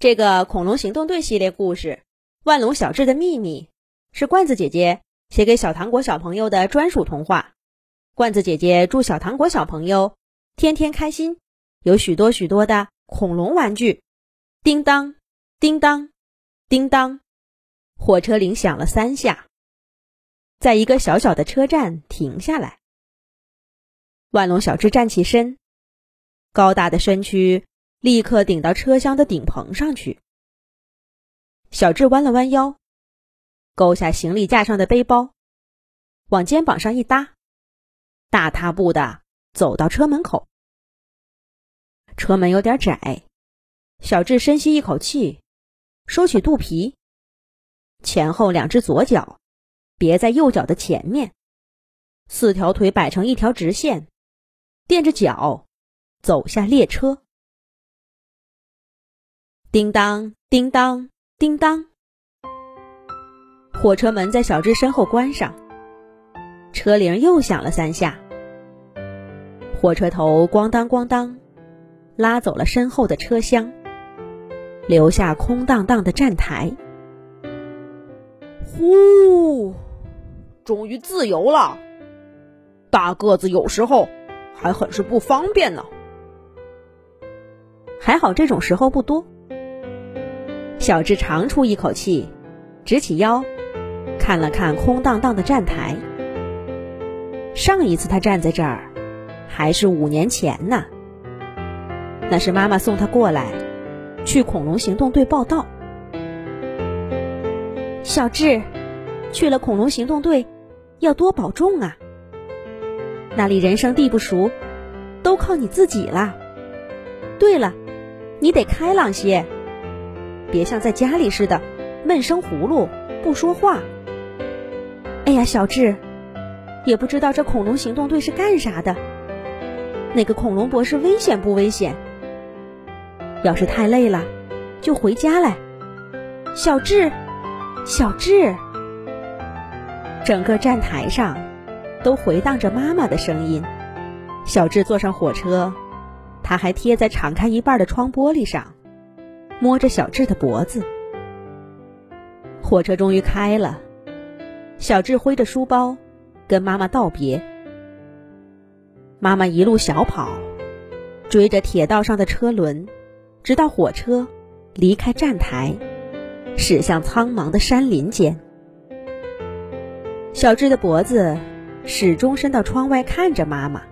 这个恐龙行动队系列故事《万龙小智的秘密》是罐子姐姐写给小糖果小朋友的专属童话。罐子姐姐祝小糖果小朋友天天开心，有许多许多的恐龙玩具。叮当，叮当，叮当，火车铃响了三下，在一个小小的车站停下来。万龙小智站起身，高大的身躯。立刻顶到车厢的顶棚上去。小智弯了弯腰，勾下行李架上的背包，往肩膀上一搭，大踏步的走到车门口。车门有点窄，小智深吸一口气，收起肚皮，前后两只左脚别在右脚的前面，四条腿摆成一条直线，垫着脚走下列车。叮当，叮当，叮当。火车门在小智身后关上，车铃又响了三下。火车头咣当咣当，拉走了身后的车厢，留下空荡荡的站台。呼，终于自由了！大个子有时候还很是不方便呢。还好这种时候不多。小智长出一口气，直起腰，看了看空荡荡的站台。上一次他站在这儿，还是五年前呢。那是妈妈送他过来，去恐龙行动队报道。小智，去了恐龙行动队，要多保重啊。那里人生地不熟，都靠你自己了。对了，你得开朗些。别像在家里似的闷声葫芦不说话。哎呀，小智，也不知道这恐龙行动队是干啥的。那个恐龙博士危险不危险？要是太累了，就回家来。小智，小智，整个站台上都回荡着妈妈的声音。小智坐上火车，他还贴在敞开一半的窗玻璃上。摸着小智的脖子，火车终于开了。小智挥着书包，跟妈妈道别。妈妈一路小跑，追着铁道上的车轮，直到火车离开站台，驶向苍茫的山林间。小智的脖子始终伸到窗外，看着妈妈，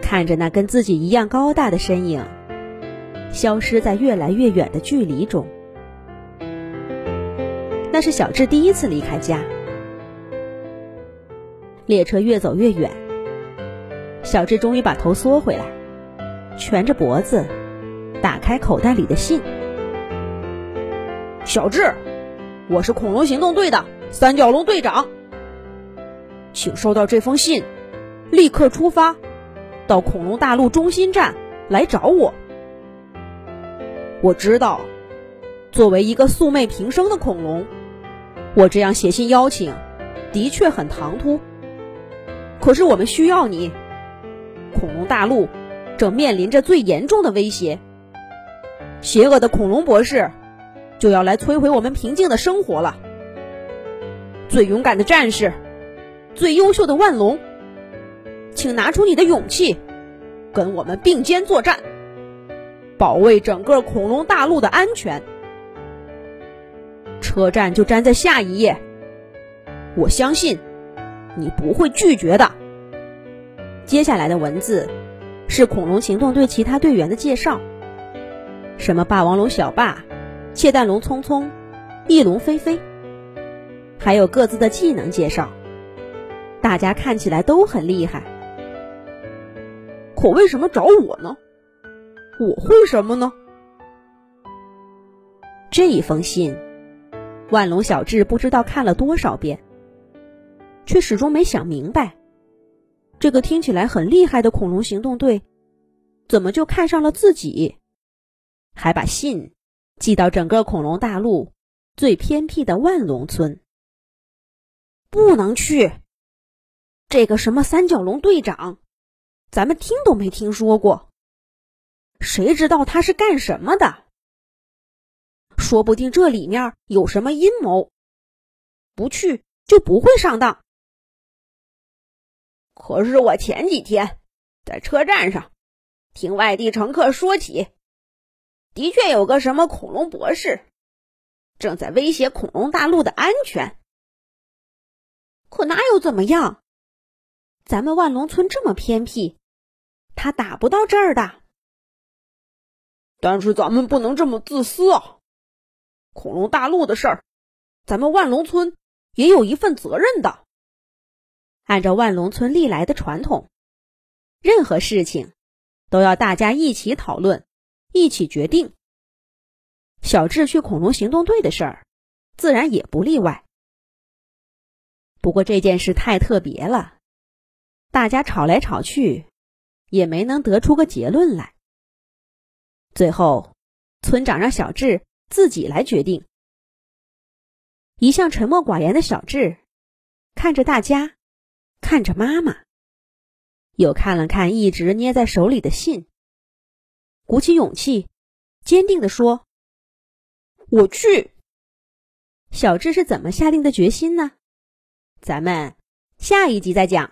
看着那跟自己一样高大的身影。消失在越来越远的距离中。那是小智第一次离开家。列车越走越远，小智终于把头缩回来，蜷着脖子，打开口袋里的信。小智，我是恐龙行动队的三角龙队长，请收到这封信，立刻出发，到恐龙大陆中心站来找我。我知道，作为一个素昧平生的恐龙，我这样写信邀请，的确很唐突。可是我们需要你，恐龙大陆正面临着最严重的威胁，邪恶的恐龙博士就要来摧毁我们平静的生活了。最勇敢的战士，最优秀的万龙，请拿出你的勇气，跟我们并肩作战。保卫整个恐龙大陆的安全。车站就粘在下一页，我相信你不会拒绝的。接下来的文字是恐龙行动队其他队员的介绍，什么霸王龙小霸、窃蛋龙聪聪、翼龙飞飞，还有各自的技能介绍。大家看起来都很厉害，可为什么找我呢？我会什么呢？这一封信，万龙小智不知道看了多少遍，却始终没想明白，这个听起来很厉害的恐龙行动队，怎么就看上了自己，还把信寄到整个恐龙大陆最偏僻的万龙村？不能去！这个什么三角龙队长，咱们听都没听说过。谁知道他是干什么的？说不定这里面有什么阴谋。不去就不会上当。可是我前几天在车站上听外地乘客说起，的确有个什么恐龙博士正在威胁恐龙大陆的安全。可哪有怎么样？咱们万龙村这么偏僻，他打不到这儿的。但是咱们不能这么自私啊！恐龙大陆的事儿，咱们万龙村也有一份责任的。按照万龙村历来的传统，任何事情都要大家一起讨论，一起决定。小智去恐龙行动队的事儿，自然也不例外。不过这件事太特别了，大家吵来吵去，也没能得出个结论来。最后，村长让小智自己来决定。一向沉默寡言的小智，看着大家。看着妈妈，又看了看一直捏在手里的信，鼓起勇气，坚定地说：“我去。”小智是怎么下定的决心呢？咱们下一集再讲。